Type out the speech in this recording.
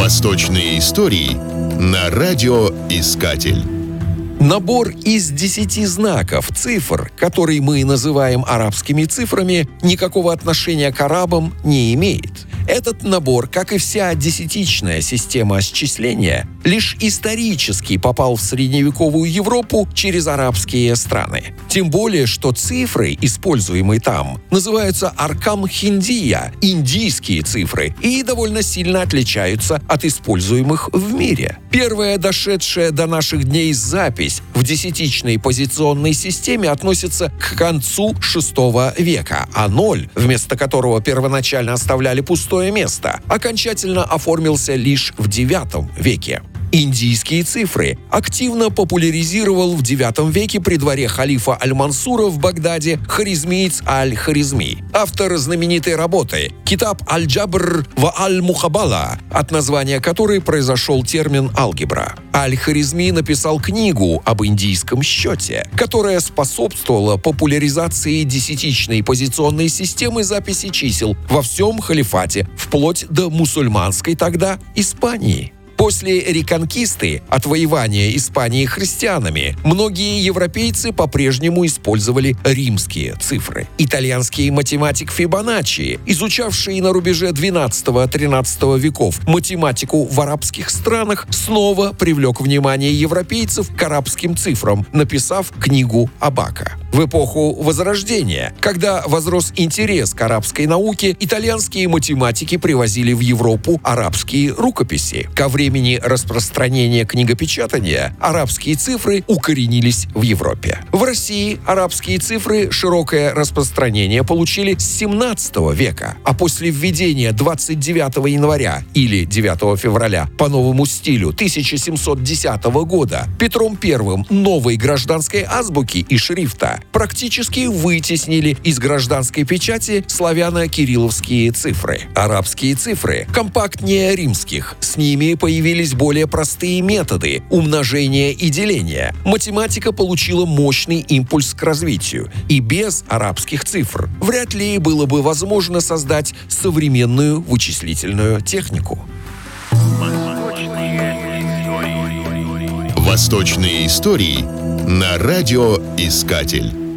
Восточные истории на радиоискатель. Набор из десяти знаков, цифр, которые мы называем арабскими цифрами, никакого отношения к арабам не имеет. Этот набор, как и вся десятичная система счисления, лишь исторически попал в средневековую Европу через арабские страны. Тем более, что цифры, используемые там, называются аркам хиндия, индийские цифры, и довольно сильно отличаются от используемых в мире. Первая дошедшая до наших дней запись в десятичной позиционной системе относится к концу VI века, а ноль, вместо которого первоначально оставляли пустое место, окончательно оформился лишь в IX веке. Индийские цифры активно популяризировал в IX веке при дворе халифа Аль-Мансура в Багдаде харизмиец Аль-Харизми. Автор знаменитой работы «Китаб Аль-Джабр в Аль-Мухабала», от названия которой произошел термин «алгебра». Аль-Харизми написал книгу об индийском счете, которая способствовала популяризации десятичной позиционной системы записи чисел во всем халифате, вплоть до мусульманской тогда Испании. После реконкисты, отвоевания Испании христианами, многие европейцы по-прежнему использовали римские цифры. Итальянский математик Фибоначчи, изучавший на рубеже 12-13 веков математику в арабских странах, снова привлек внимание европейцев к арабским цифрам, написав книгу Абака. В эпоху Возрождения, когда возрос интерес к арабской науке, итальянские математики привозили в Европу арабские рукописи. Ко времени распространения книгопечатания арабские цифры укоренились в Европе. В России арабские цифры широкое распространение получили с 17 века, а после введения 29 января или 9 февраля по новому стилю 1710 года Петром I новой гражданской азбуки и шрифта практически вытеснили из гражданской печати славяно-кирилловские цифры. Арабские цифры компактнее римских. С ними появились более простые методы умножения и деления. Математика получила мощный импульс к развитию. И без арабских цифр вряд ли было бы возможно создать современную вычислительную технику. Восточные истории на радиоискатель.